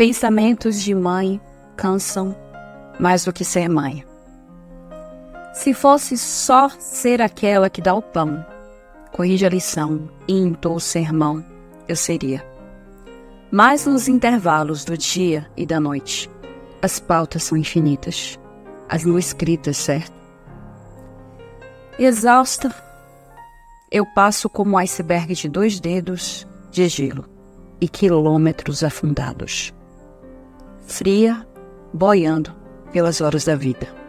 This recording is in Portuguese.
Pensamentos de mãe cansam mais do que ser mãe. Se fosse só ser aquela que dá o pão, corrige a lição e entoa o sermão, eu seria. Mas nos intervalos do dia e da noite, as pautas são infinitas, as não escritas, certo? Exausta, eu passo como um iceberg de dois dedos de gelo e quilômetros afundados. Fria, boiando pelas horas da vida.